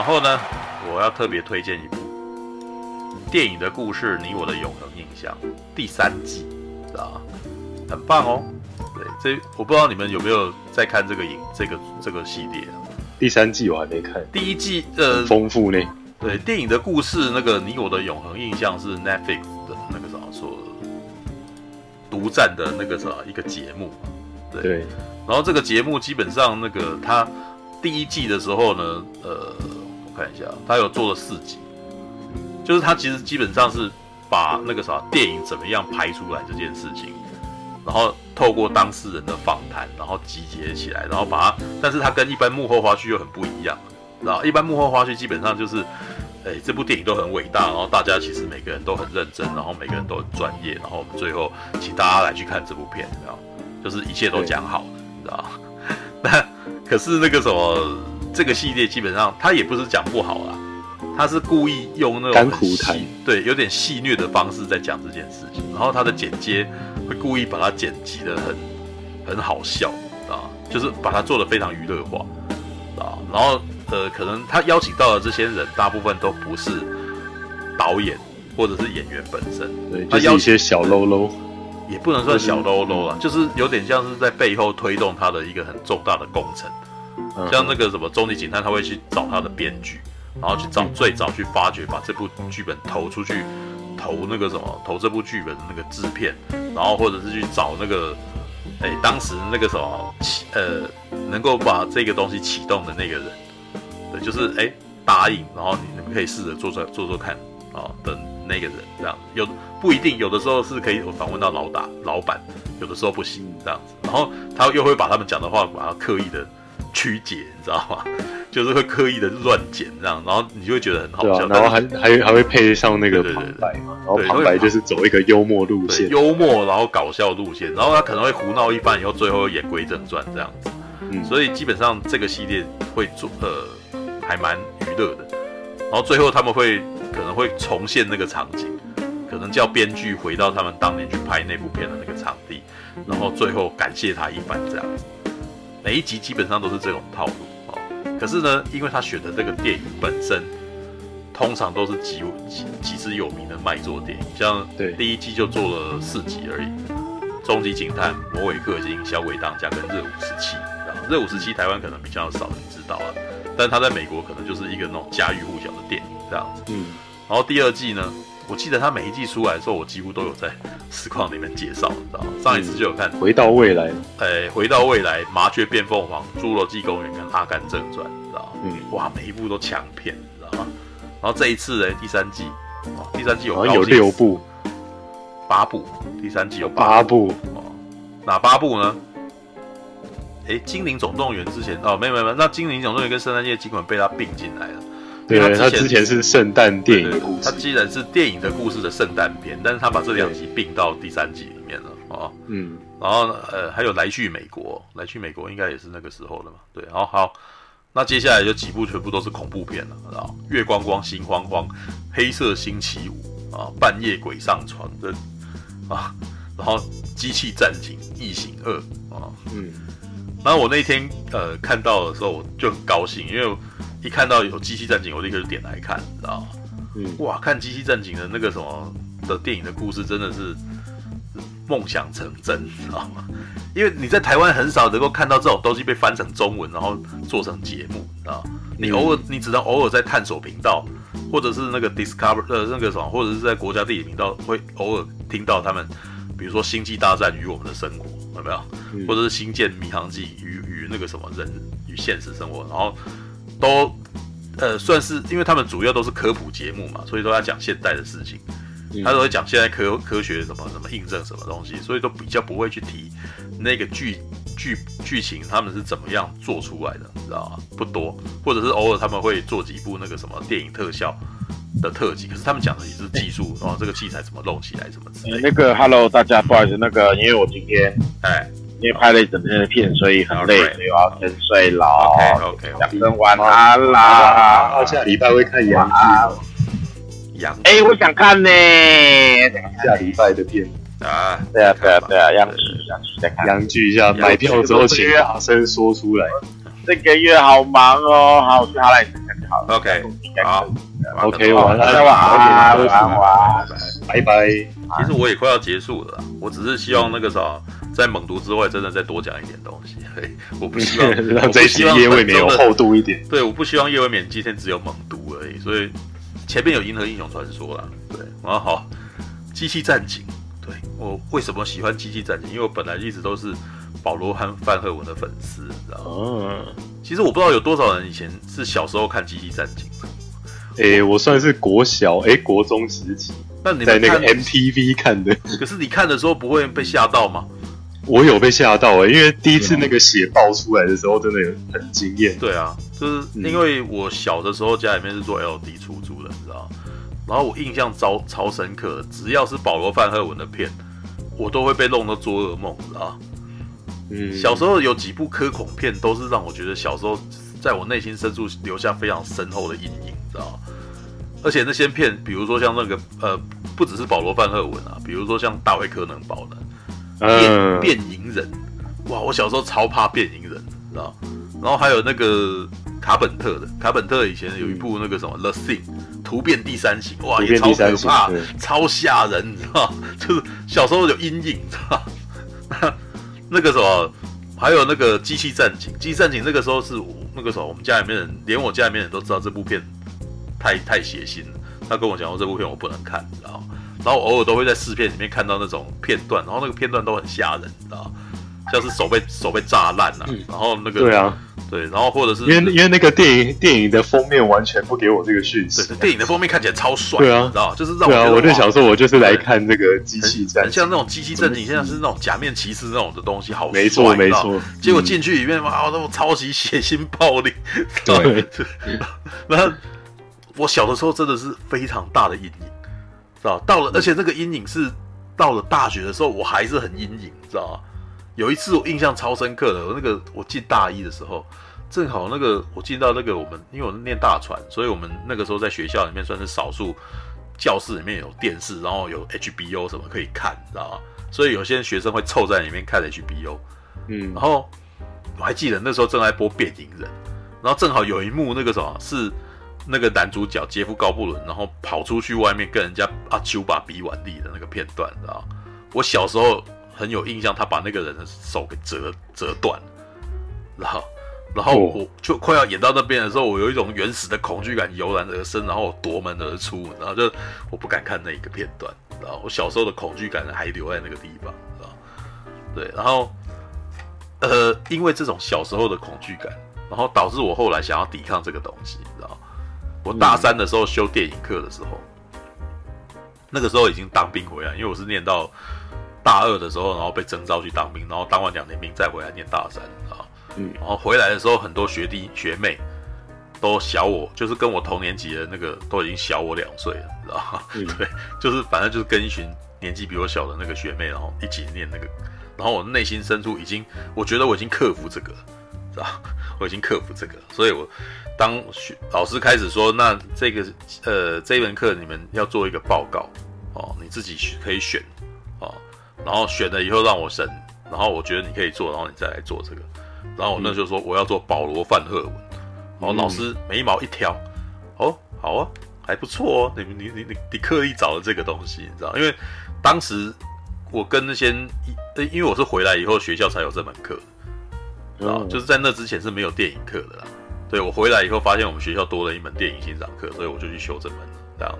然后呢，我要特别推荐一部电影的故事《你我的永恒印象》第三季，知道？很棒哦。对，这我不知道你们有没有在看这个影这个这个系列啊？第三季我还没看。第一季呃，丰富呢。对，电影的故事那个《你我的永恒印象》是 Netflix 的那个什么说？独占的那个什么一个节目。对。对然后这个节目基本上那个它第一季的时候呢，呃，我看一下，他有做了四集，就是他其实基本上是把那个啥电影怎么样拍出来这件事情。然后透过当事人的访谈，然后集结起来，然后把它，但是它跟一般幕后花絮又很不一样，知道？一般幕后花絮基本上就是，哎，这部电影都很伟大，然后大家其实每个人都很认真，然后每个人都很专业，然后我们最后请大家来去看这部片，知道？就是一切都讲好了，知道？那可是那个什么，这个系列基本上他也不是讲不好啦，他是故意用那种很细，对，有点戏谑的方式在讲这件事情，然后他的剪接。会故意把它剪辑的很很好笑啊，就是把它做的非常娱乐化啊，然后呃，可能他邀请到的这些人大部分都不是导演或者是演员本身，对，他邀请一些小喽喽，也不能算小喽喽了，就是有点像是在背后推动他的一个很重大的工程，像那个什么终极警探，他会去找他的编剧，然后去找最早去发掘，把这部剧本投出去。投那个什么，投这部剧本的那个制片，然后或者是去找那个，哎，当时那个什么启呃，能够把这个东西启动的那个人，对，就是哎答应，然后你们可以试着做做做做看啊的那个人，这样有不一定，有的时候是可以访问到老大老板，有的时候不行这样子，然后他又会把他们讲的话把它刻意的曲解，你知道吗？就是会刻意的乱剪这样，然后你就会觉得很好笑。啊、然后还还还会配上那个旁白嘛，然后旁白就是走一个幽默路线，幽默然后搞笑路线，然后他可能会胡闹一番，以后最后言归正传这样子。嗯，所以基本上这个系列会做呃还蛮娱乐的。然后最后他们会可能会重现那个场景，可能叫编剧回到他们当年去拍那部片的那个场地，然后最后感谢他一番这样子。每一集基本上都是这种套路。可是呢，因为他选的这个电影本身，通常都是极极极之有名的卖座电影，像第一季就做了四集而已，《终极警探》、《魔鬼氪金》、《小鬼当家》跟《热舞十七》。热舞十七台湾可能比较少人知道了，但他在美国可能就是一个那种家喻户晓的电影这样子。嗯，然后第二季呢？我记得他每一季出来的时候，我几乎都有在实况里面介绍，你知道吗？上一次就有看《回到未来》，哎，《回到未来》、《麻雀变凤凰》、《侏罗纪公园》跟《阿甘正传》，你知道吗？嗯，哇，每一部都强片，你知道吗？然后这一次呢，第三季，哦，第三季有有六部，八部，第三季有八部哦，哪八部呢？哎，《精灵总动员》之前哦，没有没有没有，那《精灵总动员》跟《圣诞夜惊魂》被他并进来了。对，他之前是圣诞电影故事，他既然是电影的故事的圣诞片，但是他把这两集并到第三集里面了啊。嗯，然后呃，还有来去美国，来去美国应该也是那个时候的嘛。对，好好，那接下来就几部全部都是恐怖片了，然后月光光、心慌慌、黑色星期五啊，半夜鬼上床的啊，然后机器战警、异形二啊，嗯，然后我那天呃看到的时候我就很高兴，因为。一看到有机器战警，我立刻就点来看，知道吗？嗯，哇，看机器战警的那个什么的电影的故事，真的是梦想成真，知道吗？因为你在台湾很少能够看到这种东西被翻成中文，然后做成节目，知道吗？你偶尔，你只能偶尔在探索频道，或者是那个 Discover 呃那个什么，或者是在国家地理频道会偶尔听到他们，比如说《星际大战与我们的生活》，有没有？或者是《星舰迷航记》与与那个什么人与现实生活，然后。都，呃，算是，因为他们主要都是科普节目嘛，所以都要讲现代的事情，他都会讲现在科科学什么什么印证什么东西，所以都比较不会去提那个剧剧剧情他们是怎么样做出来的，你知道吗？不多，或者是偶尔他们会做几部那个什么电影特效的特辑，可是他们讲的也是技术，然后这个器材怎么弄起来，什么之类的。那个，Hello，大家不好意思，那个，因为我今天，哎。因为拍了一整天的片，所以很累，所以我要先睡了。OK OK，讲声晚安啦。好，下礼拜会看杨剧。洋哎，我想看呢。下礼拜的片啊，对啊对啊对啊，杨剧洋剧在看。洋剧一下，买票之后请大声说出来。这个月好忙哦，好，我去哈莱看就。好，OK，好，OK，晚安，大家晚安，晚安，晚安，拜拜。其实我也快要结束了，我只是希望那个啥，在猛毒之外，真的再多讲一点东西。嘿，我不希望 让这一集叶未眠有厚度一点。对，我不希望叶未眠今天只有猛毒而已，所以前面有银河英雄传说啦。对，然后好，机器战警。对，我为什么喜欢机器战警？因为我本来一直都是。保罗和范赫文的粉丝，你知道吗？哦，其实我不知道有多少人以前是小时候看《机器战警》。诶，我算是国小，诶，国中时期。那你在那个 MTV 看的？可是你看的时候不会被吓到吗？我有被吓到诶，因为第一次那个血爆出来的时候，真的有很惊艳。对啊，就是因为我小的时候家里面是做 LD 出租的，你知道？然后我印象超超深刻，只要是保罗范赫文的片，我都会被弄到做噩梦，你知道？嗯，小时候有几部科恐片都是让我觉得小时候在我内心深处留下非常深厚的阴影，知道？而且那些片，比如说像那个呃，不只是保罗范赫文啊，比如说像大卫柯能堡的变变银人，哇，我小时候超怕变银人，知道？然后还有那个卡本特的，卡本特以前有一部那个什么 The Thing 突变第三型，哇，也超可怕，超吓人，你知道？就是小时候有阴影，知道？那个什么，还有那个机器战警，机器战警那个时候是那个时候，我们家里面人，连我家里面人都知道这部片太太血腥了。他跟我讲说这部片我不能看，然后，然后我偶尔都会在试片里面看到那种片段，然后那个片段都很吓人，知道像是手被手被炸烂了，然后那个对啊。对，然后或者是因为因为那个电影电影的封面完全不给我这个讯息，电影的封面看起来超帅，对啊，你知道就是让我对啊，我就想说，我就是来看这个机器战，很像那种机器战警，现在是那种假面骑士那种的东西，好没错没错。结果进去里面哇，那种超级血腥暴力，对，那我小的时候真的是非常大的阴影，知道到了，而且那个阴影是到了大学的时候，我还是很阴影，知道吗？有一次我印象超深刻的，我那个我进大一的时候，正好那个我进到那个我们，因为我是念大传，所以我们那个时候在学校里面算是少数教室里面有电视，然后有 HBO 什么可以看，知道吗？所以有些学生会凑在里面看 HBO，嗯，然后我还记得那时候正在播《变形人》，然后正好有一幕那个什么是那个男主角杰夫高布伦，然后跑出去外面跟人家阿丘把比腕力的那个片段，你知道吗？我小时候。很有印象，他把那个人的手给折折断，然后，然后我就快要演到那边的时候，我有一种原始的恐惧感油然而生，然后我夺门而出，然后就我不敢看那一个片段，然后我小时候的恐惧感还留在那个地方，知道？对，然后，呃，因为这种小时候的恐惧感，然后导致我后来想要抵抗这个东西，知道？我大三的时候修电影课的时候，那个时候已经当兵回来，因为我是念到。大二的时候，然后被征召去当兵，然后当完两年兵再回来念大三啊。嗯，然后回来的时候，很多学弟学妹都小我，就是跟我同年级的那个都已经小我两岁了，知道吗？嗯、对，就是反正就是跟一群年纪比我小的那个学妹，然后一起念那个。然后我内心深处已经，我觉得我已经克服这个，知道 我已经克服这个，所以我当学老师开始说，那这个呃这一门课你们要做一个报告哦，你自己可以选哦。然后选了以后让我审，然后我觉得你可以做，然后你再来做这个。然后我那时候说我要做保罗范赫文，然后老师眉毛一挑，哦，好啊，还不错哦，你你你你你刻意找了这个东西，你知道？因为当时我跟那些，因为我是回来以后学校才有这门课，知道？就是在那之前是没有电影课的啦。对，我回来以后发现我们学校多了一门电影欣赏课，所以我就去修这门，这样。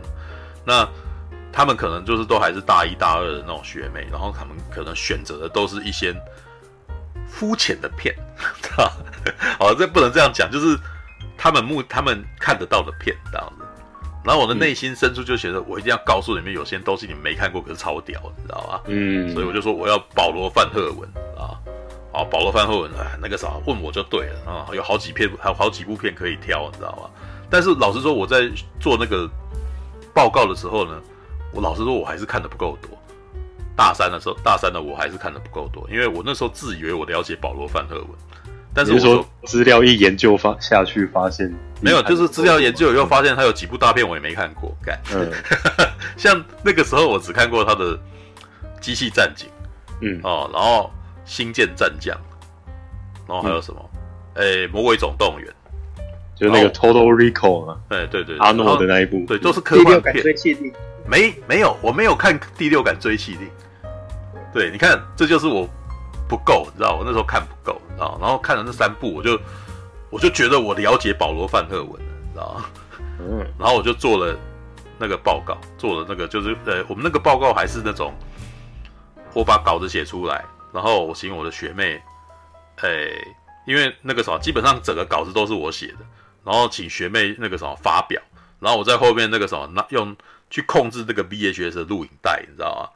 那。他们可能就是都还是大一大二的那种学妹，然后他们可能选择的都是一些肤浅的片，啊，哦，这不能这样讲，就是他们目他们看得到的片这样子。然后我的内心深处就觉得，我一定要告诉你们，有些东西你们没看过，可是超屌，你知道吧？嗯，所以我就说我要保罗范赫文啊，啊，保罗范赫文，哎，那个啥，问我就对了啊，有好几片，还有好几部片可以挑，你知道吗？但是老实说，我在做那个报告的时候呢。我老实说，我还是看的不够多。大三的时候，大三的我还是看的不够多，因为我那时候自以为我了解保罗范赫文，但是我说资料一研究发下去，发现没有，就是资料研究以后发现他有几部大片我也没看过。干，嗯，像那个时候我只看过他的《机器战警》，嗯哦，然后《星舰战将》，然后还有什么？哎、嗯，欸《魔鬼总动员》。就是那个 Total Recall 啊，对对对，阿诺的那一部，对，都是科幻片。没没有，我没有看第六感追缉令。对，你看，这就是我不够，你知道，我那时候看不够，你知道，然后看了那三部，我就我就觉得我了解保罗范赫文了，你知道，嗯，然后我就做了那个报告，做了那个就是呃，我们那个报告还是那种，我把稿子写出来，然后我请我的学妹，哎，因为那个什么，基本上整个稿子都是我写的，然后请学妹那个什么发表，然后我在后面那个什么，那用去控制这个 VHS 的录影带，你知道吗？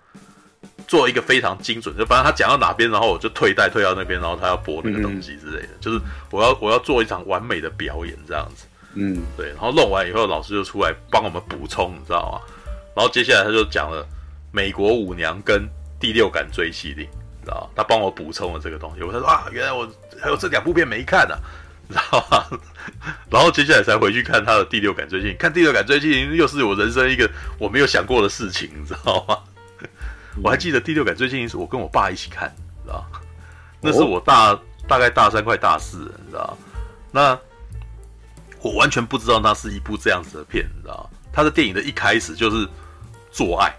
做一个非常精准，就反正他讲到哪边，然后我就退带退到那边，然后他要播那个东西之类的，嗯、就是我要我要做一场完美的表演这样子。嗯，对。然后弄完以后，老师就出来帮我们补充，你知道吗？然后接下来他就讲了《美国舞娘》跟《第六感追缉令》，知道？他帮我补充了这个东西。我他说啊，原来我还有这两部片没看呢、啊，知道吗？然后接下来才回去看他的《第六感追缉令》，看《第六感追缉令》又是我人生一个我没有想过的事情，你知道吗？我还记得第六感最近是我跟我爸一起看，知道那是我大、哦、大概大三快大四，你知道那我完全不知道那是一部这样子的片，你知道他的电影的一开始就是做爱，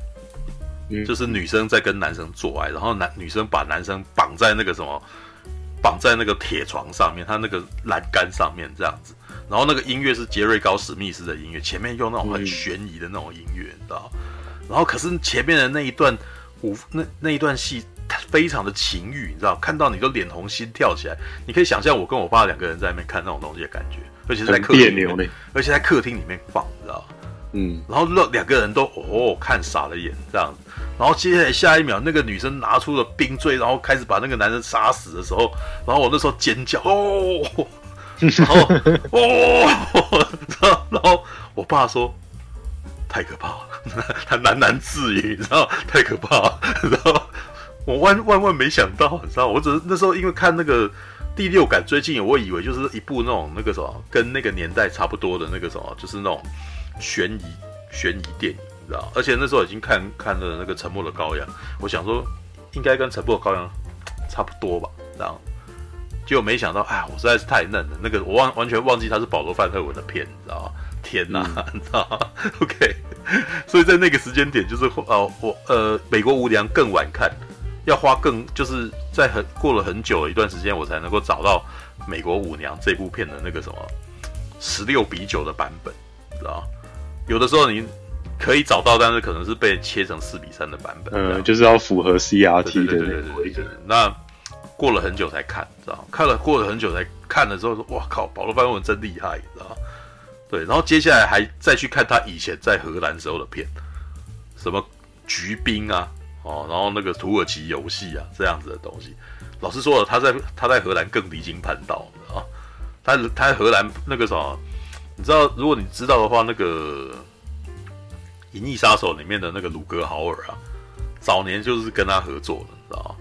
嗯、就是女生在跟男生做爱，然后男女生把男生绑在那个什么，绑在那个铁床上面，他那个栏杆上面这样子，然后那个音乐是杰瑞高史密斯的音乐，前面用那种很悬疑的那种音乐，你知道然后可是前面的那一段舞。那那一段戏，非常的情欲，你知道，看到你都脸红心跳起来。你可以想象我跟我爸两个人在那边看那种东西的感觉，而且是在客厅里面，而且在客厅里面放，你知道嗯，然后两两个人都哦看傻了眼这样，然后接下来下一秒，那个女生拿出了冰锥，然后开始把那个男生杀死的时候，然后我那时候尖叫哦，然后哦，然后我爸说。太可怕了，他喃喃自语，你知道，太可怕了。然后我万万万没想到，你知道，我只是那时候因为看那个第六感最近，我以为就是一部那种那个什么，跟那个年代差不多的那个什么，就是那种悬疑悬疑电影，你知道。而且那时候已经看看了那个沉默的羔羊，我想说应该跟沉默的羔羊差不多吧，然后结果没想到，哎，我实在是太嫩了。那个我忘完全忘记它是保罗范特文的片，你知道吗？天呐，你知道吗？OK，所以在那个时间点，就是呃，我呃，美国舞娘更晚看，要花更就是在很过了很久的一段时间，我才能够找到美国舞娘这部片的那个什么十六比九的版本，知道吗？有的时候你可以找到，但是可能是被切成四比三的版本，嗯，就是要符合 CRT 的那个。对对对那过了很久才看，知道？看了过了很久才看了之后说，哇靠，保罗·范文真厉害，知道吗？对，然后接下来还再去看他以前在荷兰时候的片，什么橘兵啊，哦，然后那个土耳其游戏啊，这样子的东西。老实说了，他在他在荷兰更离经叛道，啊，他他在荷兰那个什么，你知道，如果你知道的话，那个《银翼杀手》里面的那个鲁格豪尔啊，早年就是跟他合作的，你知道吗？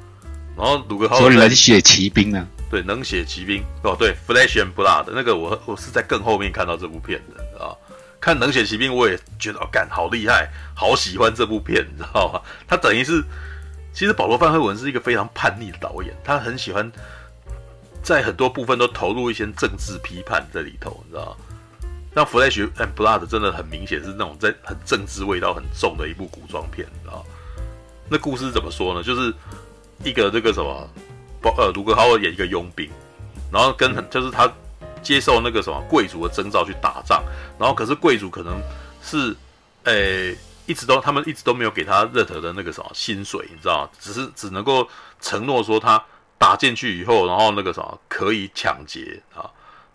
然后鲁格豪尔冷血骑兵呢。对，冷血骑兵哦，对，Flash and Blood 那个我我是在更后面看到这部片的啊。看冷血骑兵，我也觉得哦，干好厉害，好喜欢这部片，你知道吗？他等于是，其实保罗·范赫文是一个非常叛逆的导演，他很喜欢在很多部分都投入一些政治批判在里头，你知道吗？像 Flesh and Blood 真的很明显是那种在很政治味道很重的一部古装片，你知道？那故事怎么说呢？就是一个这个什么。呃，卢格豪尔演一个佣兵，然后跟就是他接受那个什么贵族的征召去打仗，然后可是贵族可能是，诶、欸，一直都他们一直都没有给他任何的那个什么薪水，你知道？只是只能够承诺说他打进去以后，然后那个什么可以抢劫啊，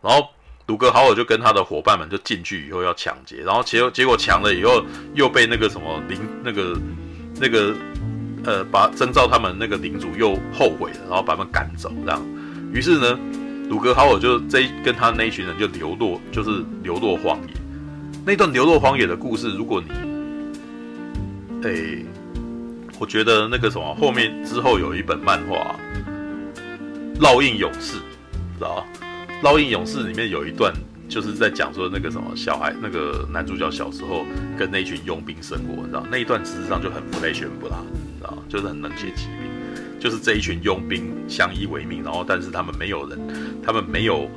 然后鲁格豪尔就跟他的伙伴们就进去以后要抢劫，然后结结果抢了以后又被那个什么领那个那个。呃，把征召他们那个领主又后悔了，然后把他们赶走，这样。于是呢，鲁格豪尔就这跟他那一群人就流落，就是流落荒野。那段流落荒野的故事，如果你，哎、我觉得那个什么后面之后有一本漫画《烙印勇士》，知道吗？《烙印勇士》里面有一段就是在讲说那个什么小孩，那个男主角小时候跟那群佣兵生活，你知道那一段事实上就很不雷宣布啦。啊，就是很能写骑兵，就是这一群佣兵相依为命，然后但是他们没有人，他们没有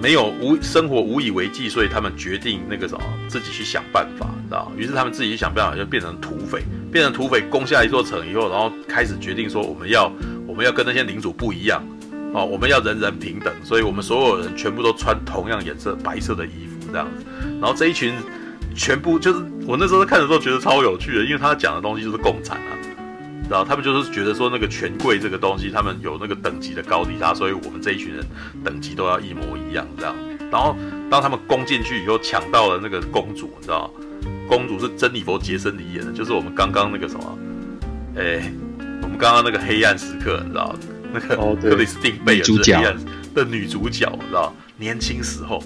没有无生活无以为继，所以他们决定那个什么，自己去想办法，你知道？于是他们自己想办法，就变成土匪，变成土匪攻下一座城以后，然后开始决定说，我们要我们要跟那些领主不一样，哦，我们要人人平等，所以我们所有人全部都穿同样颜色白色的衣服这样子。然后这一群全部就是我那时候看的时候觉得超有趣的，因为他讲的东西就是共产啊。然后他们就是觉得说那个权贵这个东西，他们有那个等级的高低差，所以我们这一群人等级都要一模一样这样。然后当他们攻进去以后，抢到了那个公主，你知道公主是珍妮佛·杰森·里演的，就是我们刚刚那个什么，哎，我们刚刚那个黑暗时刻，你知道那个克里斯汀贝尔是黑暗的女主角，你知道年轻时候，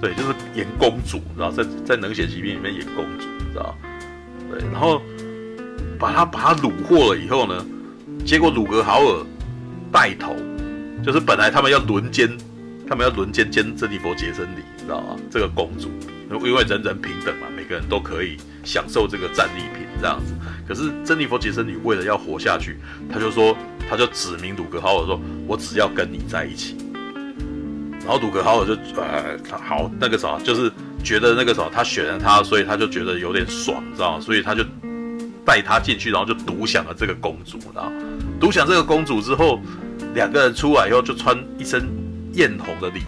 对，就是演公主，你知道在在冷血奇兵里面演公主，你知道对，然后。把她把她虏获了以后呢，结果鲁格豪尔带头，就是本来他们要轮奸，他们要轮奸奸珍妮佛杰森里，你知道吗？这个公主，因为人人平等嘛，每个人都可以享受这个战利品这样子。可是珍妮佛杰森里为了要活下去，他就说，他就指明鲁格豪尔说：“我只要跟你在一起。”然后鲁格豪尔就呃好那个啥，就是觉得那个什么，他选了他，所以他就觉得有点爽，知道吗？所以他就。带他进去，然后就独享了这个公主，然后独享这个公主之后，两个人出来以后就穿一身艳红的礼服，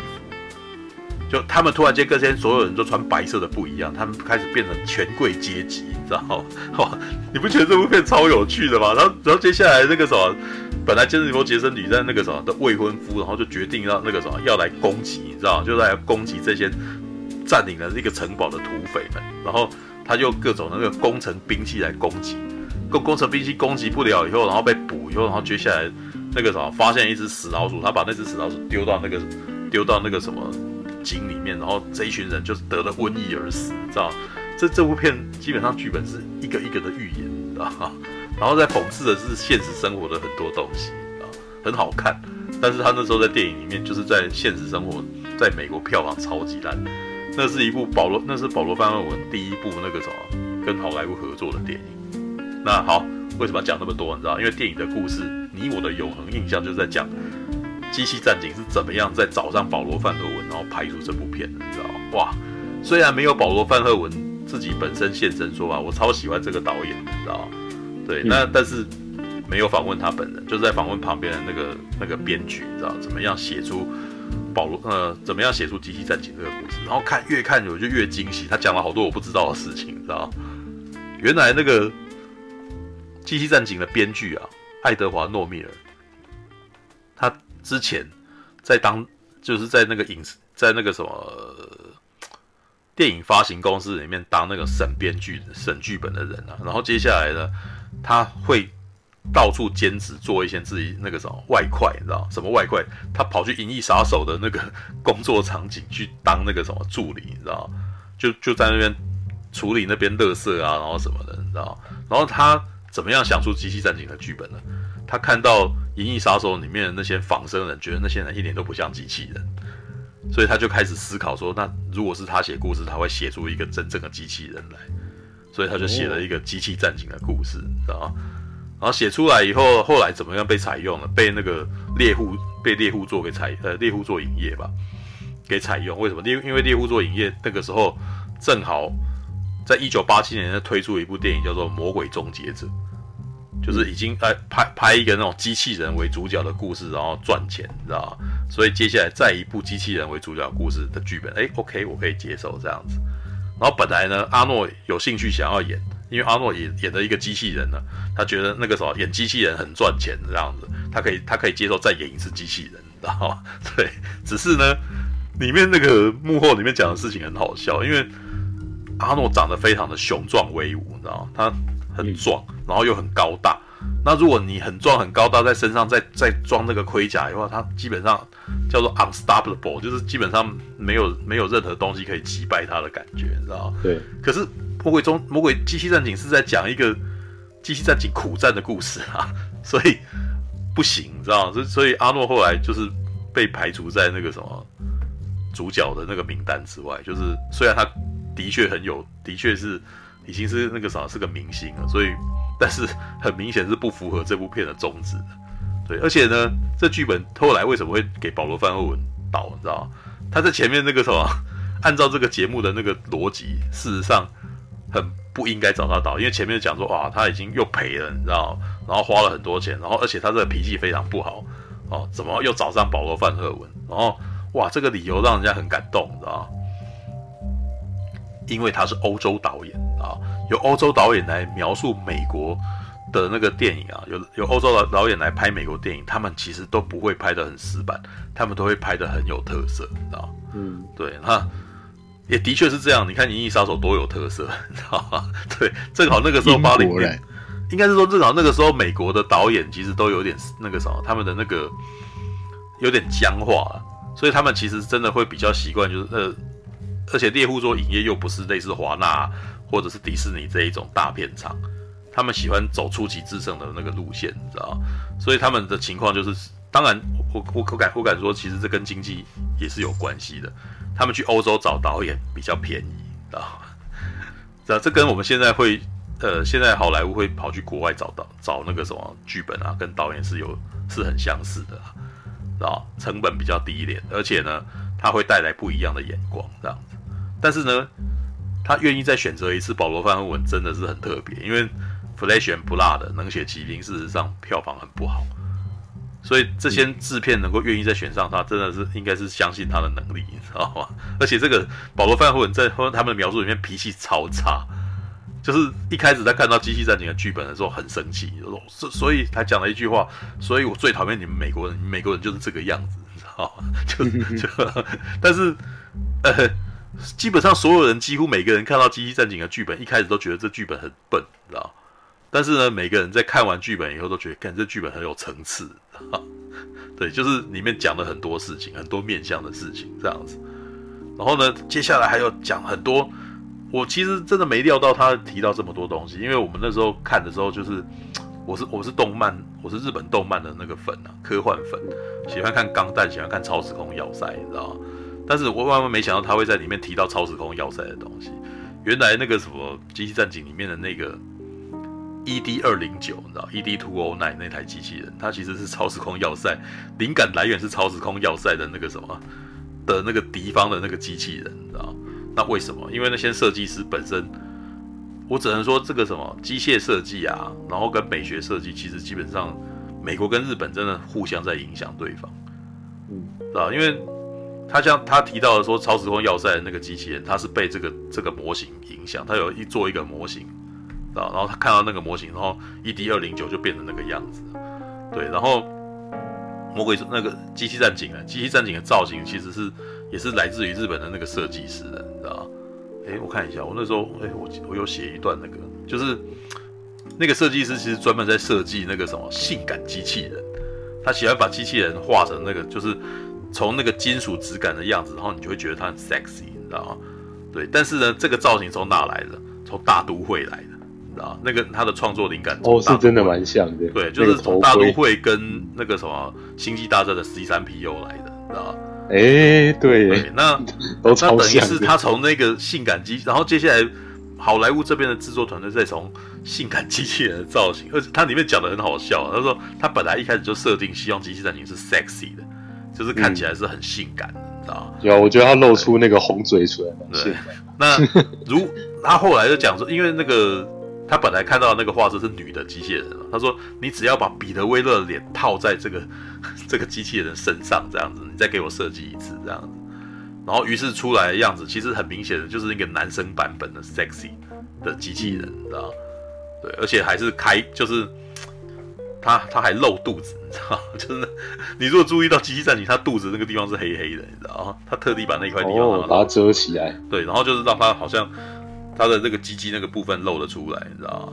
就他们突然间跟现在所有人都穿白色的不一样，他们开始变成权贵阶级，你知道吗？哇，你不觉得这部片超有趣的吗？然后，然后接下来那个什么，本来珍妮佛杰森女在那个什么的未婚夫，然后就决定要那个什么要来攻击，你知道吗？就来攻击这些占领了这个城堡的土匪们，然后。他就各种那个工程兵器来攻击，工工程兵器攻击不了以后，然后被捕以后，然后接下来那个什么，发现一只死老鼠，他把那只死老鼠丢到那个丢到那个什么井里面，然后这一群人就是得了瘟疫而死，知道？这这部片基本上剧本是一个一个的预言，知道？然后在讽刺的是现实生活的很多东西，啊，很好看。但是他那时候在电影里面，就是在现实生活，在美国票房超级烂。那是一部保罗，那是保罗·范赫文第一部那个什么跟好莱坞合作的电影。那好，为什么讲那么多？你知道？因为电影的故事，你我的永恒印象就是在讲机器战警是怎么样在找上保罗·范赫文，然后拍出这部片的，你知道？哇，虽然没有保罗·范赫文自己本身现身说法，我超喜欢这个导演，你知道？对，那但是没有访问他本人，就是在访问旁边的那个那个编剧，你知道？怎么样写出？保罗，呃，怎么样写出《机器战警》这个故事？然后看越看我就越惊喜，他讲了好多我不知道的事情，你知道？原来那个《机器战警》的编剧啊，爱德华诺米尔，他之前在当就是在那个影视，在那个什么电影发行公司里面当那个审编剧、审剧本的人啊。然后接下来呢，他会。到处兼职做一些自己那个什么外快，你知道什么外快？他跑去《银翼杀手》的那个工作场景去当那个什么助理，你知道？就就在那边处理那边乐色啊，然后什么的，你知道？然后他怎么样想出《机器战警》的剧本呢？他看到《银翼杀手》里面的那些仿生人，觉得那些人一点都不像机器人，所以他就开始思考说：那如果是他写故事，他会写出一个真正的机器人来。所以他就写了一个《机器战警》的故事，知道？然后写出来以后，后来怎么样被采用了？被那个猎户被猎户座给采呃猎户座影业吧给采用。为什么？因为因为猎户座影业那个时候正好在一九八七年推出一部电影叫做《魔鬼终结者》，就是已经呃拍拍一个那种机器人为主角的故事，然后赚钱，你知道吗？所以接下来再一部机器人为主角故事的剧本，哎，OK，我可以接受这样子。然后本来呢，阿诺有兴趣想要演。因为阿诺演演的一个机器人呢，他觉得那个时候演机器人很赚钱这样子，他可以他可以接受再演一次机器人，你知道吗？对，只是呢，里面那个幕后里面讲的事情很好笑，因为阿诺长得非常的雄壮威武，你知道吗？他很壮，然后又很高大。那如果你很壮很高大，在身上再再装那个盔甲的话，他基本上叫做 unstoppable，就是基本上没有没有任何东西可以击败他的感觉，你知道吗？对。可是。魔鬼中魔鬼机器战警是在讲一个机器战警苦战的故事啊，所以不行，你知道吗？所所以阿诺后来就是被排除在那个什么主角的那个名单之外。就是虽然他的确很有，的确是已经是那个啥是个明星了，所以但是很明显是不符合这部片的宗旨的。对，而且呢，这剧本后来为什么会给保罗·范赫文导？你知道吗？他在前面那个什么，按照这个节目的那个逻辑，事实上很不应该找他导，因为前面讲说哇，他已经又赔了，你知道，然后花了很多钱，然后而且他这个脾气非常不好，哦，怎么又找上保罗·范赫文？然后哇，这个理由让人家很感动，你知道。因为他是欧洲导演啊，由欧洲导演来描述美国的那个电影啊，有有欧洲的导演来拍美国电影，他们其实都不会拍得很死板，他们都会拍得很有特色，你知道？嗯，对，那也的确是这样。你看《银翼杀手》多有特色，你知道吗？对，正好那个时候八零年，应该是说正好那个时候美国的导演其实都有点那个什么，他们的那个有点僵化，所以他们其实真的会比较习惯，就是呃。而且猎户座影业又不是类似华纳或者是迪士尼这一种大片厂，他们喜欢走出奇制胜的那个路线，你知道？所以他们的情况就是，当然我我我敢我敢说，其实这跟经济也是有关系的。他们去欧洲找导演比较便宜，知道？知道这跟我们现在会呃，现在好莱坞会跑去国外找导找那个什么剧本啊，跟导演是有是很相似的，知道？成本比较低一点，而且呢，他会带来不一样的眼光，这样子。但是呢，他愿意再选择一次保罗·范文，真的是很特别。因为《Flash and Blood》冷血奇兵，事实上票房很不好，所以这些制片能够愿意再选上他，真的是应该是相信他的能力，你知道吗？而且这个保罗·范文在他们的描述里面脾气超差，就是一开始在看到《机器战警》的剧本的时候很生气，所所以他讲了一句话，所以我最讨厌你们美国人，美国人就是这个样子，你知道吗？就就，但是呃。基本上所有人几乎每个人看到《机器战警》的剧本，一开始都觉得这剧本很笨，你知道？但是呢，每个人在看完剧本以后都觉得，看这剧本很有层次，对，就是里面讲了很多事情，很多面向的事情这样子。然后呢，接下来还有讲很多，我其实真的没料到他提到这么多东西，因为我们那时候看的时候，就是我是我是动漫，我是日本动漫的那个粉啊，科幻粉，喜欢看钢弹，喜欢看超时空要塞，你知道吗？但是我万万没想到他会在里面提到超时空要塞的东西。原来那个什么机器战警里面的那个 ED 二零九，你知道 ED two o nine 那台机器人，它其实是超时空要塞，灵感来源是超时空要塞的那个什么的那个敌方的那个机器人，你知道？那为什么？因为那些设计师本身，我只能说这个什么机械设计啊，然后跟美学设计，其实基本上美国跟日本真的互相在影响对方，嗯，知道？因为。他像他提到的说，超时空要塞的那个机器人，他是被这个这个模型影响，他有一做一个模型，啊，然后他看到那个模型，然后 ED 二零九就变成那个样子，对，然后魔鬼那个机器战警啊，机器战警的造型其实是也是来自于日本的那个设计师的，你知道吗？哎，我看一下，我那时候哎，我我有写一段那个，就是那个设计师其实专门在设计那个什么性感机器人，他喜欢把机器人画成那个就是。从那个金属质感的样子，然后你就会觉得它很 sexy，你知道吗？对，但是呢，这个造型从哪来的？从大都会来的，你知道吗？那个他的创作灵感哦，是真的蛮像的。对，就是从大都会跟那个什么星际大战的 C 三 PO 来的，你知道吗？哎、欸，对，对，那 那等于是他从那个性感机，然后接下来好莱坞这边的制作团队再从性感机器人的造型，而且它里面讲的很好笑，他说他本来一开始就设定希望机器战警是 sexy 的。就是看起来是很性感的，你知道吗？有，我觉得他露出那个红嘴唇。对，那如他后来就讲说，因为那个他本来看到的那个画质是女的机器人，他说你只要把彼得威勒的脸套在这个 这个机器人身上，这样子，你再给我设计一次这样子，然后于是出来的样子其实很明显的就是那个男生版本的 sexy 的机器人，你知道吗？对，而且还是开就是。他他还露肚子，你知道吗？就是你如果注意到机器战警，他肚子那个地方是黑黑的，你知道吗？他特地把那块地方、哦、把它遮起来，对，然后就是让他好像他的那个鸡鸡那个部分露了出来，你知道吗？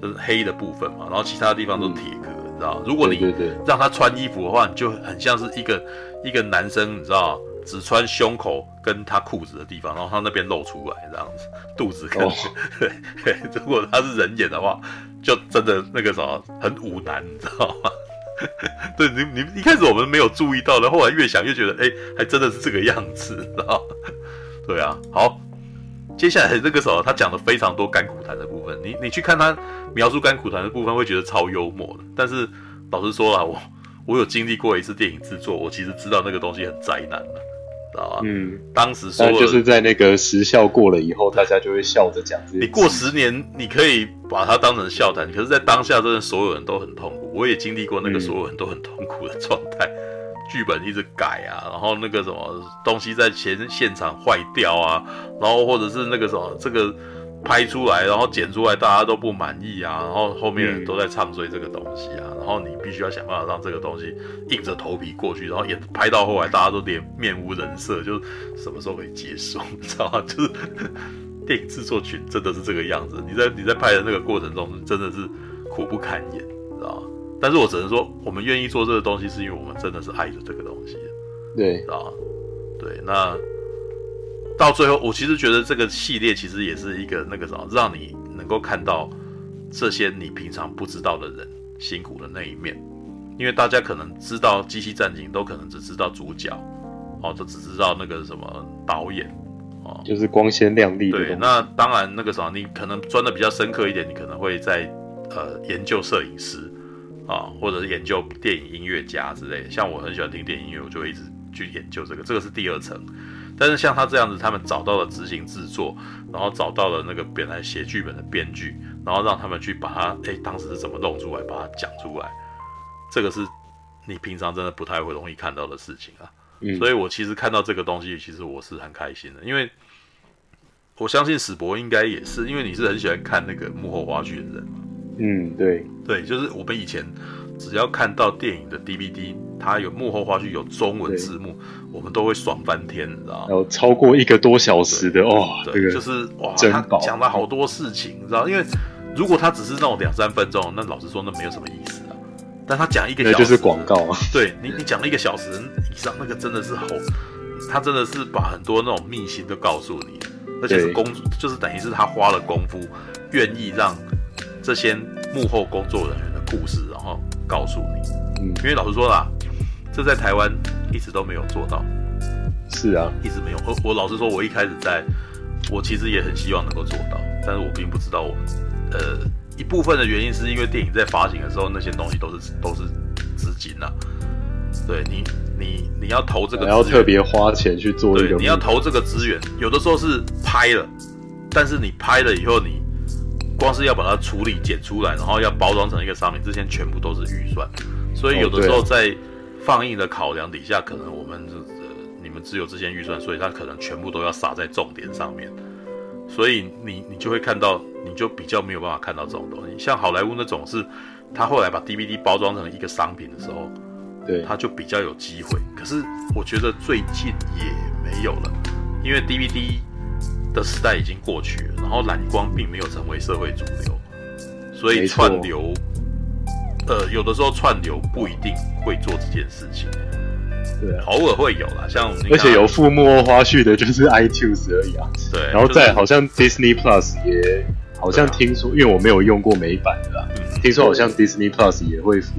就是黑的部分嘛，然后其他地方都是铁壳，你知道吗？如果你让他穿衣服的话，你就很像是一个一个男生，你知道吗？只穿胸口跟他裤子的地方，然后他那边露出来这样子，肚子看。对、哦、对，如果他是人演的话，就真的那个什么很武男，你知道吗？对你你一开始我们没有注意到的，后来越想越觉得，哎、欸，还真的是这个样子，知道吗？对啊，好，接下来这个时候他讲了非常多甘苦谈的部分，你你去看他描述甘苦谈的部分，会觉得超幽默的。但是老实说了，我我有经历过一次电影制作，我其实知道那个东西很灾难的。知道吧？嗯，当时说就是在那个时效过了以后，大家就会笑着讲。你过十年，你可以把它当成笑谈，可是，在当下，真的所有人都很痛苦。我也经历过那个所有人都很痛苦的状态，剧、嗯、本一直改啊，然后那个什么东西在前现场坏掉啊，然后或者是那个什么这个。拍出来，然后剪出来，大家都不满意啊，然后后面人都在唱衰这个东西啊，嗯、然后你必须要想办法让这个东西硬着头皮过去，然后也拍到后来，大家都脸面无人色，就什么时候可以结束，你知道吗？就是电影制作群真的是这个样子，你在你在拍的那个过程中，真的是苦不堪言，你知道吗？但是我只能说，我们愿意做这个东西，是因为我们真的是爱着这个东西，对，知道吗？对，那。到最后，我其实觉得这个系列其实也是一个那个什么，让你能够看到这些你平常不知道的人辛苦的那一面。因为大家可能知道《机器战警》，都可能只知道主角，哦，都只知道那个什么导演，哦，就是光鲜亮丽。对，那当然那个什么，你可能钻的比较深刻一点，你可能会在呃研究摄影师啊，或者是研究电影音乐家之类的。像我很喜欢听电影音乐，我就会一直去研究这个，这个是第二层。但是像他这样子，他们找到了执行制作，然后找到了那个本来写剧本的编剧，然后让他们去把它，哎、欸，当时是怎么弄出来，把它讲出来，这个是你平常真的不太会容易看到的事情啊。嗯、所以我其实看到这个东西，其实我是很开心的，因为我相信史博应该也是，因为你是很喜欢看那个幕后花絮的人嘛。嗯，对，对，就是我们以前。只要看到电影的 DVD，它有幕后花絮，有中文字幕，我们都会爽翻天，你知道吗？有超过一个多小时的哦，对，这个就是哇，他讲了好多事情，你知道？因为如果他只是那种两三分钟，那老实说，那没有什么意思啊。但他讲一个小时，就是广告啊。对你，你讲了一个小时以上，那个真的是好，他真的是把很多那种秘辛都告诉你，而且是工，就是等于是他花了功夫，愿意让这些幕后工作人员的故事，然后。告诉你，嗯，因为老实说啦，这在台湾一直都没有做到。是啊，一直没有。我我老实说，我一开始在，我其实也很希望能够做到，但是我并不知道我，呃，一部分的原因是因为电影在发行的时候，那些东西都是都是资金呐、啊。对你，你你要投这个，要特别花钱去做一个，你要投这个资源，有的时候是拍了，但是你拍了以后你。光是要把它处理剪出来，然后要包装成一个商品，之前全部都是预算，所以有的时候在放映的考量底下，可能我们呃你们只有这些预算，所以它可能全部都要撒在重点上面，所以你你就会看到，你就比较没有办法看到这种东西。像好莱坞那种是，他后来把 DVD 包装成一个商品的时候，对，他就比较有机会。可是我觉得最近也没有了，因为 DVD。的时代已经过去了，然后蓝光并没有成为社会主流，所以串流，呃，有的时候串流不一定会做这件事情，对、啊，偶尔会有啦，像而且有附幕后花絮的，就是 iTunes 而已啊，对，然后再好像 Disney Plus 也好像听说，啊、因为我没有用过美版的啦，嗯、听说好像 Disney Plus 也会附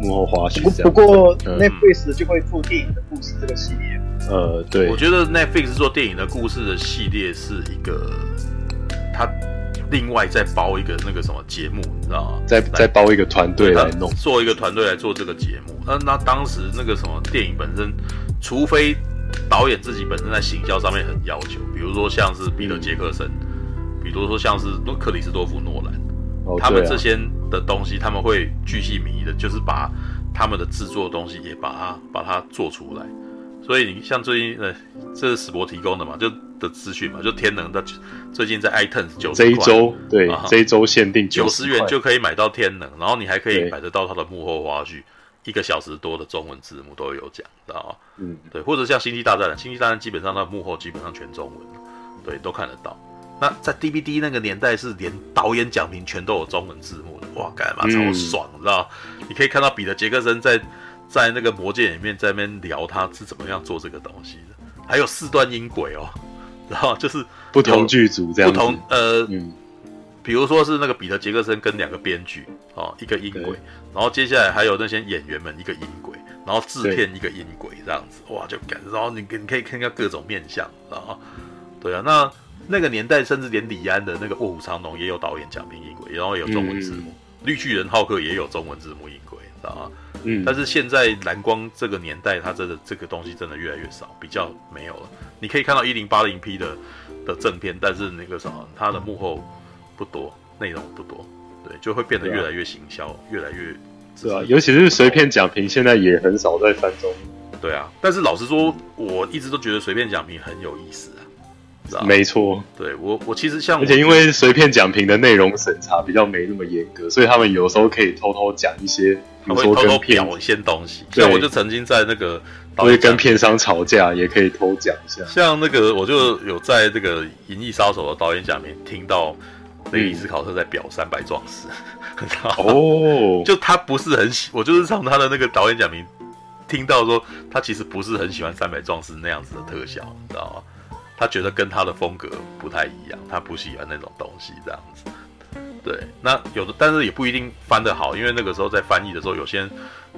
幕后花絮，不过 Netflix 就会附电影的故事这个系列。呃，对，我觉得 Netflix 做电影的故事的系列是一个，他另外再包一个那个什么节目，你知道吗？再再包一个团队来弄，做一个团队来做这个节目。那那当时那个什么电影本身，除非导演自己本身在行销上面很要求，比如说像是彼得杰克森，比如说像是克里斯多夫诺兰，哦，他们这些的东西，他们会巨细靡遗的，就是把他们的制作的东西也把它把它做出来。所以你像最近呃，这是史博提供的嘛，就的资讯嘛，就天能的最近在 iTunes 九十块，这一周对，啊、这一周限定九十元就可以买到天能，然后你还可以买得到它的幕后花絮，一个小时多的中文字幕都有讲，知道吗？嗯，对，或者像星际大战，星际大战基本上它幕后基本上全中文，对，都看得到。那在 DVD 那个年代是连导演讲评全都有中文字幕的，哇，干嘛超爽，嗯、你知道？你可以看到彼得杰克森在。在那个魔界里面，在那边聊他是怎么样做这个东西的，还有四段音轨哦，然后就是不同剧组这样，不同呃，嗯，比如说是那个彼得杰克森跟两个编剧哦，一个音轨，然后接下来还有那些演员们一个音轨，然后制片一个音轨这样子，哇，就感，然后你你可以看到各种面相，然后对啊，那那个年代甚至连李安的那个卧虎藏龙也有导演讲评音轨，然后也有中文字幕。嗯。绿巨人浩克也有中文字幕音轨，知道吗？嗯，但是现在蓝光这个年代，它真的这个东西真的越来越少，比较没有了。你可以看到一零八零 P 的的正片，但是那个什么，它的幕后不多，内容不多，对，就会变得越来越行销，啊、越来越是啊，尤其是随便讲评，现在也很少在翻中。对啊，但是老实说，我一直都觉得随便讲评很有意思啊。没错，对我我其实像，而且因为随便讲评的内容审查比较没那么严格，所以他们有时候可以偷偷讲一些，比如说偷偷表一些东西。像我就曾经在那个，会跟片商吵架，也可以偷讲一下。像那个，我就有在这个《银翼杀手》的导演讲面听到那个伊斯考特在表三百壮士，哦，就他不是很喜，我就是从他的那个导演讲明听到说，他其实不是很喜欢三百壮士那样子的特效，你知道吗？他觉得跟他的风格不太一样，他不喜欢那种东西这样子。对，那有的，但是也不一定翻得好，因为那个时候在翻译的时候，有些人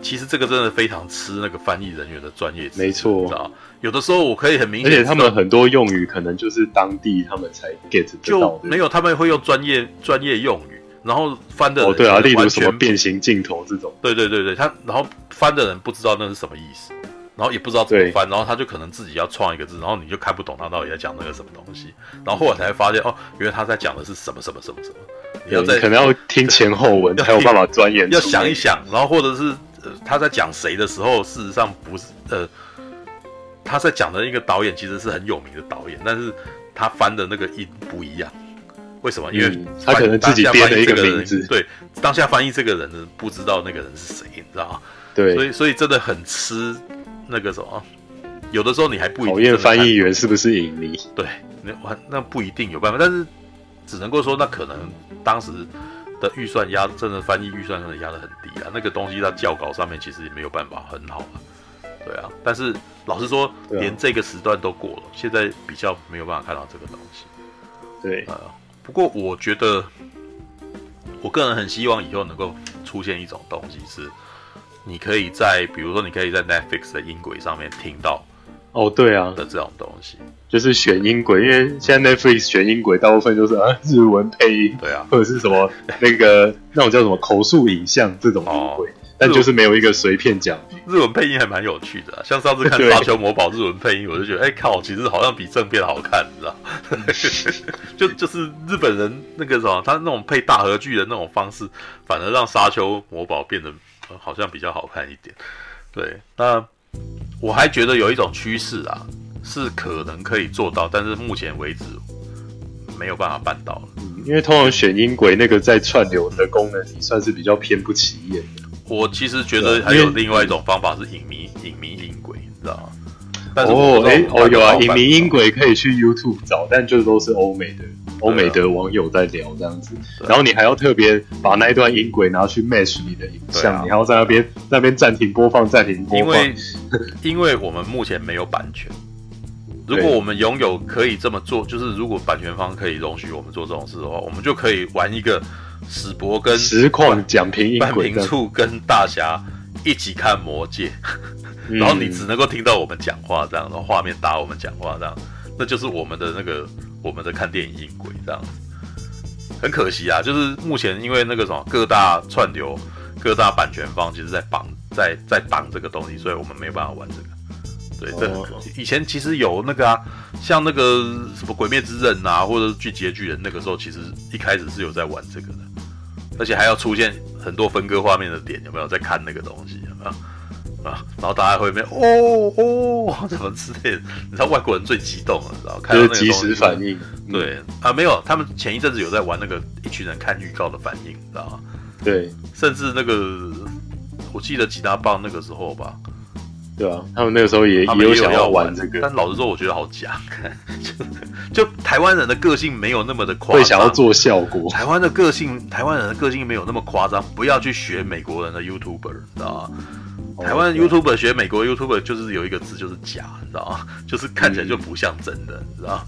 其实这个真的非常吃那个翻译人员的专业知识。没错，知道有的时候我可以很明显，而且他们很多用语可能就是当地他们才 get 得到的，没有他们会用专业专业用语，然后翻的人哦，对啊，例如什么变形镜头这种，对对对对，他然后翻的人不知道那是什么意思。然后也不知道怎么翻，然后他就可能自己要创一个字，然后你就看不懂他到底在讲那个什么东西。然后后来才发现，哦，原来他在讲的是什么什么什么什么。你要在可能要听前后文才有办法钻研。要想一想，然后或者是呃他在讲谁的时候，事实上不是呃他在讲的一个导演其实是很有名的导演，但是他翻的那个音不一样。为什么？因为、嗯、他可能自己编了一个名字。对，当下翻译这个人呢，不知道那个人是谁，你知道吗？对，所以所以真的很吃。那个什么，有的时候你还不一定讨厌翻译员是不是影迷？对，那那不一定有办法，但是只能够说，那可能当时的预算压，真的翻译预算真的压得很低啊。那个东西在教稿上面其实也没有办法很好啊。对啊，但是老实说，连这个时段都过了，现在比较没有办法看到这个东西。对啊，不过我觉得，我个人很希望以后能够出现一种东西是。你可以在，比如说，你可以在 Netflix 的音轨上面听到，哦，对啊的这种东西，就是选音轨，因为现在 Netflix 选音轨大部分就是啊日文配音，对啊，或者是什么那个那种叫什么口述影像这种音轨，哦、但就是没有一个随便讲。日文配音还蛮有趣的、啊，像上次看《沙丘魔堡》日文配音，我就觉得，哎靠，其实好像比正片好看，你知道？就就是日本人那个什么，他那种配大合剧的那种方式，反而让《沙丘魔堡》变得。好像比较好看一点，对。那我还觉得有一种趋势啊，是可能可以做到，但是目前为止没有办法办到了。嗯，因为通常选音轨那个在串流的功能，你算是比较偏不起眼的。我其实觉得还有另外一种方法是影迷影迷音轨，你知道吗？哦，哎、欸，哦，有啊，影迷音轨可以去 YouTube 找，但就都是欧美的。欧美的网友在聊这样子，啊、然后你还要特别把那一段音轨拿去 match 你的影像，啊、你还要在那边那边暂停播放，暂停播放。因为因为我们目前没有版权，如果我们拥有可以这么做，就是如果版权方可以容许我们做这种事的话，我们就可以玩一个史博跟实况讲评音轨，半瓶醋跟大侠一起看魔戒，嗯、然后你只能够听到我们讲话这样，然后画面打我们讲话这样，那就是我们的那个。我们的看电影音轨这样子，很可惜啊，就是目前因为那个什么各大串流、各大版权方其实在绑在在绑这个东西，所以我们没有办法玩这个。对，这很可惜。以前其实有那个啊，像那个什么《鬼灭之刃》啊，或者是《进击的巨人》，那个时候其实一开始是有在玩这个的，而且还要出现很多分割画面的点，有没有在看那个东西？有没有？啊，然后大家会没哦哦，怎么之类的？你知道外国人最激动了，知道看到那个即时反应。对啊，没有，他们前一阵子有在玩那个一群人看预告的反应，你知道吗？对，甚至那个我记得吉他棒那个时候吧，对啊，他们那个时候也也有想要玩这个，但老实说，我觉得好假，就就台湾人的个性没有那么的夸张，会想要做效果。台湾的个性，台湾人的个性没有那么夸张，不要去学美国人的 YouTuber，知道吗？台湾 YouTuber 学美国 YouTuber 就是有一个字，就是假，你知道吗？就是看起来就不像真的，你知道？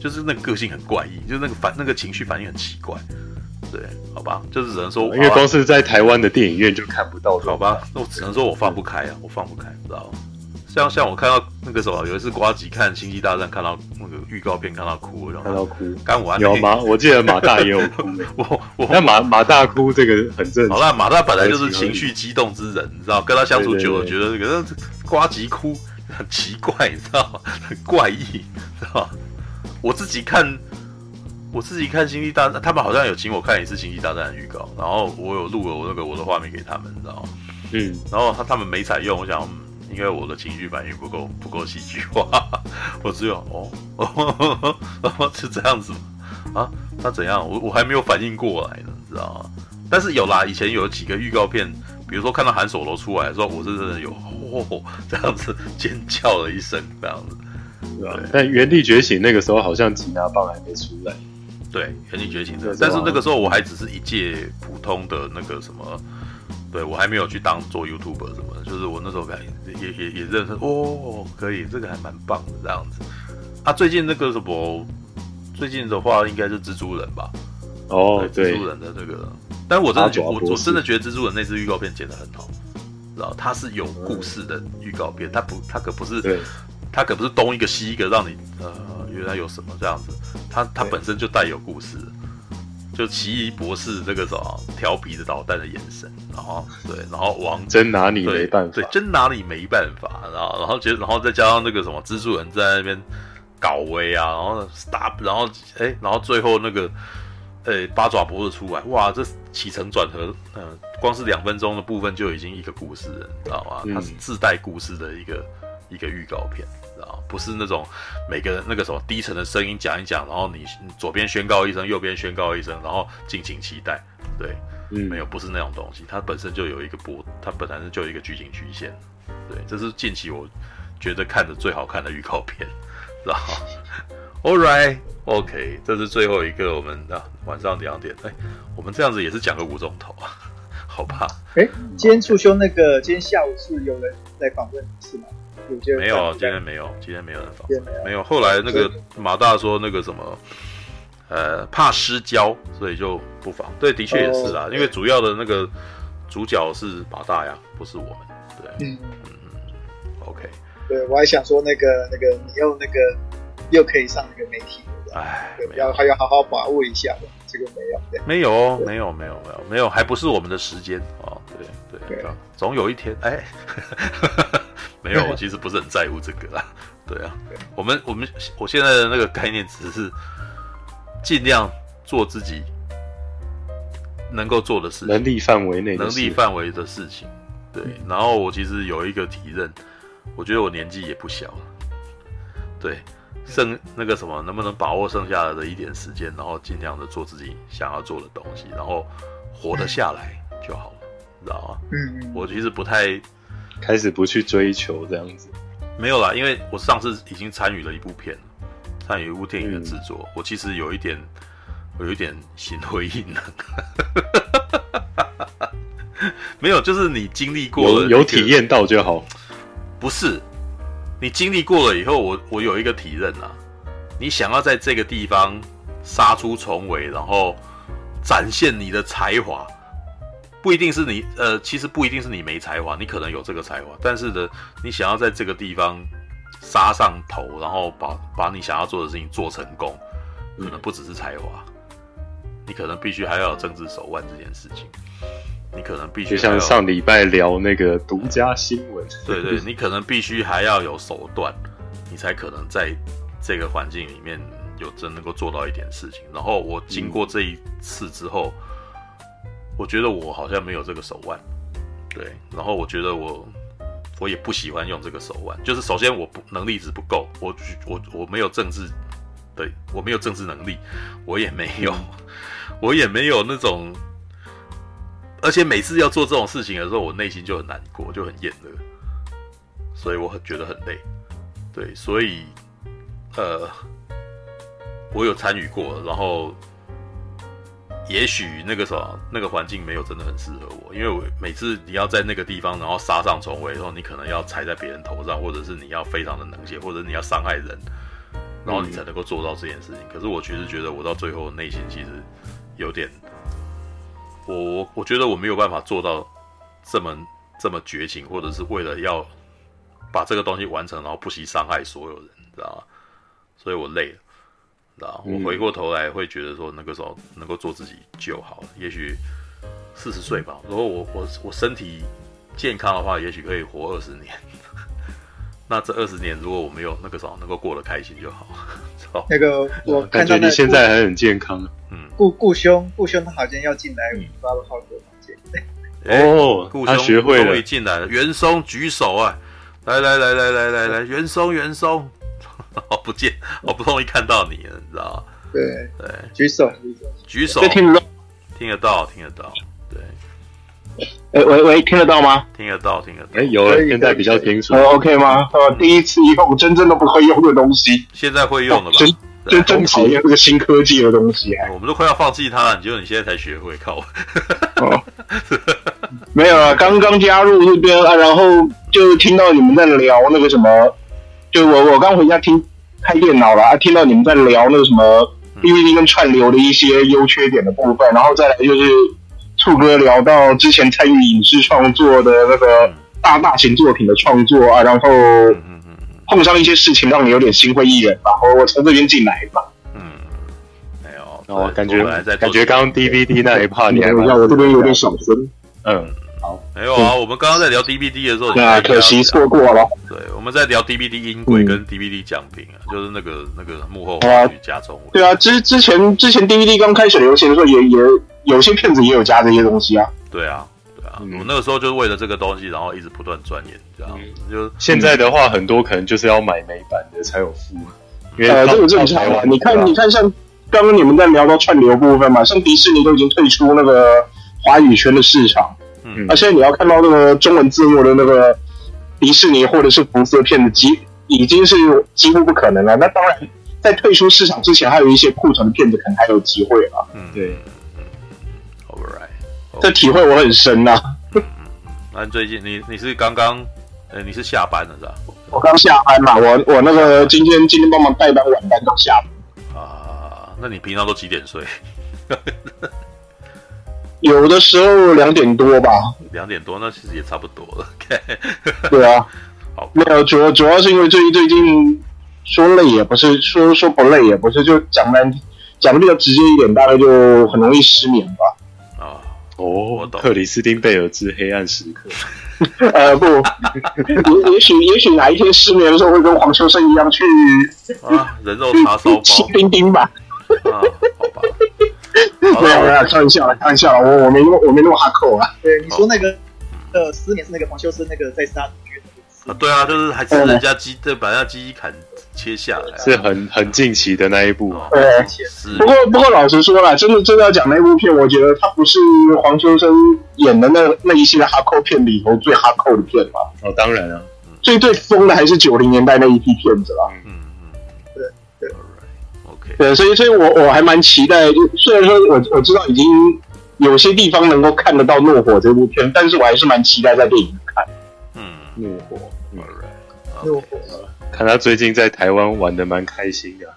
就是那个个性很怪异，就是那个反那个情绪反应很奇怪。对，好吧，就是只能说，因为光是在台湾的电影院就看不到，好吧？那我只能说我放不开啊，我放不开，你知道吗？像像我看到那个什么，有一次瓜吉看《星际大战》，看到那个预告片，看到哭，然后看到哭。刚完有马，我记得马大也有哭。我我那马马大哭这个很正常。好了，马大本来就是情绪激动之人，你知道，跟他相处久了，觉得这个瓜吉哭很奇怪，你知道吗？很怪异，知道吗？我自己看，我自己看《星际大战》，他们好像有请我看一次《星际大战》的预告，然后我有录了我那个我的画面给他们，你知道吗？嗯，然后他他们没采用，我想。应该我的情绪反应不够不够戏剧化，我只有哦哦，哦，是这样子吗？啊，那怎样？我我还没有反应过来呢，你知道吗？但是有啦，以前有几个预告片，比如说看到韩索罗出来的时候，我是真的有哦这样子尖叫了一声，这样子，对吧？但原地觉醒那个时候好像吉拿棒还没出来，对，原力觉醒这个，但是那个时候我还只是一介普通的那个什么。对，我还没有去当做 YouTuber 什么的，就是我那时候感觉也也也认识哦，可以，这个还蛮棒的这样子。啊，最近那个什么，最近的话应该是蜘蛛人吧？哦，对，蜘蛛人的这个，但我真的觉，我我真的觉得蜘蛛人那支预告片剪得很好，知道？它是有故事的预告片，它不，它可不是，对，它可不是东一个西一个，让你呃，原来有什么这样子，它它本身就带有故事。就奇异博士这个什么调皮的捣蛋的眼神，然后对，然后王真拿你没办法，对，真拿你没办法，然后然后觉得，然后再加上那个什么蜘蛛人在那边搞威啊，然后打，然后哎，然后最后那个哎八爪博士出来，哇，这起承转合，嗯、呃，光是两分钟的部分就已经一个故事了，你知道吗？它是自带故事的一个一个预告片。啊，不是那种每个人那个什么低沉的声音讲一讲，然后你左边宣告一声，右边宣告一声，然后敬请期待。对，嗯，没有，不是那种东西，它本身就有一个波，它本来就有一个剧情曲线。对，这是近期我觉得看的最好看的预告片，然后 All right，OK，这是最后一个，我们啊晚上两点，哎，我们这样子也是讲个五钟头啊，好吧？哎，今天促修那个，今天下午是有人在访问，是吗？没有，今天没有，今天没有人访，没有。后来那个马大说那个什么，呃，怕失焦，所以就不访。对，的确也是啦，因为主要的那个主角是马大呀，不是我们。对，嗯。嗯嗯，OK。对，我还想说那个那个你又那个又可以上那个媒体，哎，要还要好好把握一下。的，这个没有，没有，没有，没有，没有，没有，还不是我们的时间哦。对对对，总有一天，哎。没有，我其实不是很在乎这个啦。对啊，我们我们我现在的那个概念只是尽量做自己能够做的事情，能力范围内能力范围的事情。对，然后我其实有一个体认，我觉得我年纪也不小了。对，剩那个什么，能不能把握剩下的一点时间，然后尽量的做自己想要做的东西，然后活得下来就好了，知道吗？嗯嗯，我其实不太。开始不去追求这样子，没有啦，因为我上次已经参与了一部片，参与一部电影的制作，嗯、我其实有一点，我有一点心灰意冷。没有，就是你经历过有体验到就好。不是，你经历过了以后，我我有一个体认啊，你想要在这个地方杀出重围，然后展现你的才华。不一定是你，呃，其实不一定是你没才华，你可能有这个才华，但是呢，你想要在这个地方杀上头，然后把把你想要做的事情做成功，可能不只是才华，你可能必须还要有政治手腕这件事情，你可能必须就像上礼拜聊那个独家新闻，对对，你可能必须还要有手段，你才可能在这个环境里面有真能够做到一点事情。然后我经过这一次之后。嗯我觉得我好像没有这个手腕，对，然后我觉得我我也不喜欢用这个手腕，就是首先我不能力值不够，我我我没有政治，对，我没有政治能力，我也没有，我也没有那种，而且每次要做这种事情的时候，我内心就很难过，就很厌恶，所以我很觉得很累，对，所以呃，我有参与过，然后。也许那个什么，那个环境没有真的很适合我，因为我每次你要在那个地方，然后杀上重围，然后你可能要踩在别人头上，或者是你要非常的冷血，或者你要伤害人，然后你才能够做到这件事情。可是我其实觉得，我到最后内心其实有点，我我我觉得我没有办法做到这么这么绝情，或者是为了要把这个东西完成，然后不惜伤害所有人，知道吗？所以我累了，知道吗？我回过头来会觉得说，那个时候能够做自己就好了。也许四十岁吧，如果我我我身体健康的话，也许可以活二十年。那这二十年，如果我没有那个时候能够过得开心就好。那个我看到感觉你现在还很健康。嗯，顾顾兄，顾兄他好像要进来八号房间。哦，顾兄学会了，终于进来了。袁松举手啊！来来来来来来来，袁松袁松，好 不见，好不容易看到你了，你知道吗？对对，举手举手，举手，听得到，听得到，听得到。哎，喂喂，听得到吗？听得到，听得到。哎，有了，现在比较清楚。呃，OK 吗？呃，第一次用真正都不会用的东西，现在会用了吧？真真讨厌这个新科技的东西，我们都快要放弃它了，结果你现在才学会，靠！哦，没有啊，刚刚加入这边啊，然后就听到你们在聊那个什么，就我我刚回家听开电脑了啊，听到你们在聊那个什么 DVD 跟串流的一些优缺点的部分，然后再来就是。兔哥聊到之前参与影视创作的那个大大型作品的创作啊，然后碰上一些事情让你有点心灰意冷吧。我我从这边进来吧。嗯，没有。那我，感觉感觉刚刚 DVD 那一 part 你还让我这边有点小声。嗯，好。没有啊，我们刚刚在聊 DVD 的时候，那可惜错过了。对，我们在聊 DVD 音轨跟 DVD 奖品啊，就是那个那个幕后花絮加中文。对啊，之之前之前 DVD 刚开始流行的时候，也也。有些片子也有加这些东西啊。对啊，我那个时候就是为了这个东西，然后一直不断钻研，这样子。就现在的话，很多可能就是要买美版的才有附。呃，这个正常啊。你看，你看，像刚刚你们在聊到串流部分嘛，像迪士尼都已经退出那个华语圈的市场，嗯，而且你要看到那个中文字幕的那个迪士尼或者是福斯的片子，几已经是几乎不可能了。那当然，在退出市场之前，还有一些库存的片子可能还有机会啊。嗯，对。这体会我很深呐、啊。嗯嗯，那最近你你是刚刚，呃，你是下班了是吧？我刚下班嘛，我我那个今天今天帮忙代班晚班刚下班。啊，那你平常都几点睡？有的时候两点多吧。两点多，那其实也差不多了。对啊，好，没有主要主要是因为最最近说累也不是，说说不累也不是，就讲难讲的比较直接一点，大概就很容易失眠吧。哦，克里斯汀贝尔之黑暗时刻。呃，不，也也许也许哪一天失眠的时候会跟黄秋生一样去啊，人肉叉烧包，吃丁丁吧。啊，好吧。没有没有，开玩笑了，开玩笑了，我我没那么我没那么哈扣啊。对，你说那个呃，失眠是那个黄秋生那个在杀主角啊？对啊，就是还是人家鸡，对，把人家鸡砍。切下来是很很近期的那一部，对。不过不过老实说了，真的真的要讲那部片，我觉得它不是黄秋生演的那那一系列哈扣片里头最哈扣的片吧？哦，当然了，最最疯的还是九零年代那一批片子啦。嗯嗯，对对，OK。对，所以所以我我还蛮期待，就虽然说我我知道已经有些地方能够看得到《怒火》这部片，但是我还是蛮期待在电影看。嗯，怒火，嗯，怒火。看他最近在台湾玩的蛮开心的。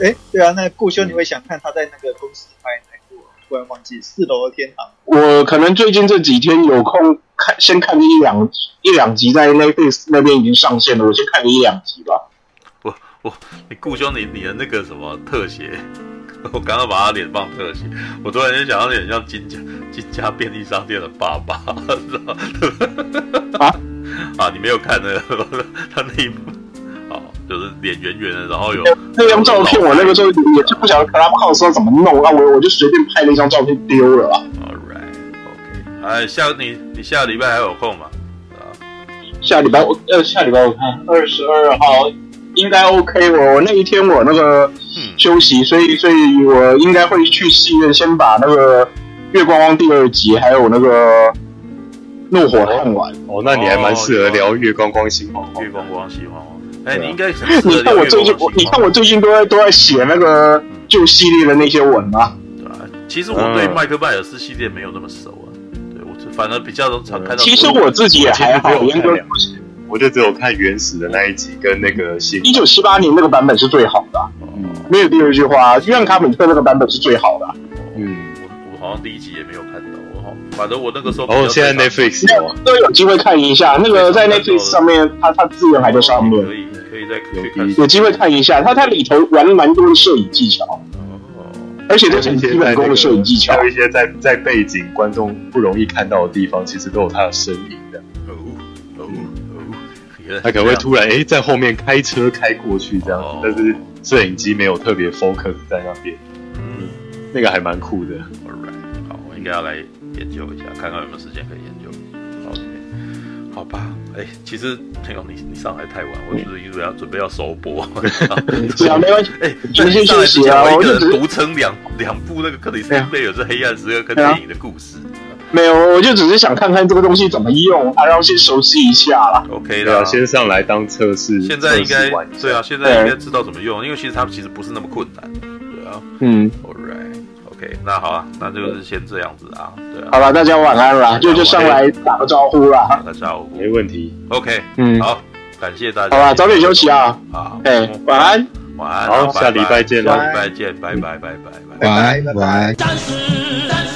哎，对啊，那顾兄，你会想看他在那个公司拍哪部？突然忘记四楼的天堂。我可能最近这几天有空看，先看一两一两集，在 Netflix 那边已经上线了，我先看一两集吧。我我，你顾兄，你你的那个什么特写，我刚刚把他脸放特写，我突然间想到有点像金家金家便利商店的爸爸，啊 啊，你没有看那个 他那一部。就是脸圆圆的，然后有那张照片，我那个时候也就不晓得 Clubhouse 要怎么弄，那我我就随便拍了一张照片丢了啊。All right，OK，哎，下你你下个礼拜还有空吗？啊，下礼拜我呃下礼拜我看二十二号应该 OK，我我那一天我那个休息，所以所以我应该会去戏院先把那个月光光第二集还有那个怒火看完。哦，那你还蛮适合聊月光光心慌慌，月光光心慌慌。哎，你应该你看我最近，你看我最近都在都在写那个旧系列的那些文啊。对啊，其实我对麦克迈尔斯系列没有那么熟啊。对我反而比较常看到。其实我自己也还好，严格我就只有看原始的那一集跟那个新。一九七八年那个版本是最好的，嗯没有第二句话。约翰卡本特那个版本是最好的。嗯，我我好像第一集也没有看到，我好反正我那个时候哦，现在 Netflix 都有机会看一下。那个在 Netflix 上面，它它资源还在上面，可以再去看，有机会看一下。它它里头玩蛮多的摄影技巧，哦，而且都是基本功的摄影技巧，还有一些在在背景观众不容易看到的地方，其实都有他的身影的。哦哦哦，他可能会突然哎在后面开车开过去这样，但是摄影机没有特别 focus 在那边。嗯，那个还蛮酷的。好，我应该要来研究一下，看看有没有时间可以研究。OK，好吧。哎，其实朋友，你你上来太晚，我就是因为要准备要收播。对啊，没关系。哎，你先休息啊。我一个人独撑两两部那个克里斯汀贝尔是黑暗时刻跟电影的故事。没有，我就只是想看看这个东西怎么用，啊，然后先熟悉一下啦。OK 的，先上来当测试。现在应该对啊，现在应该知道怎么用，因为其实它其实不是那么困难。对啊，嗯。OK，那好了，那就是先这样子啊。对啊，好了，大家晚安啦，就就上来打个招呼啦。打个招呼，没问题。OK，嗯，好，感谢大家。好吧，早点休息啊。好，哎，晚安，晚安。好，下礼拜见了。下礼拜见，拜拜，拜拜，拜拜，拜拜。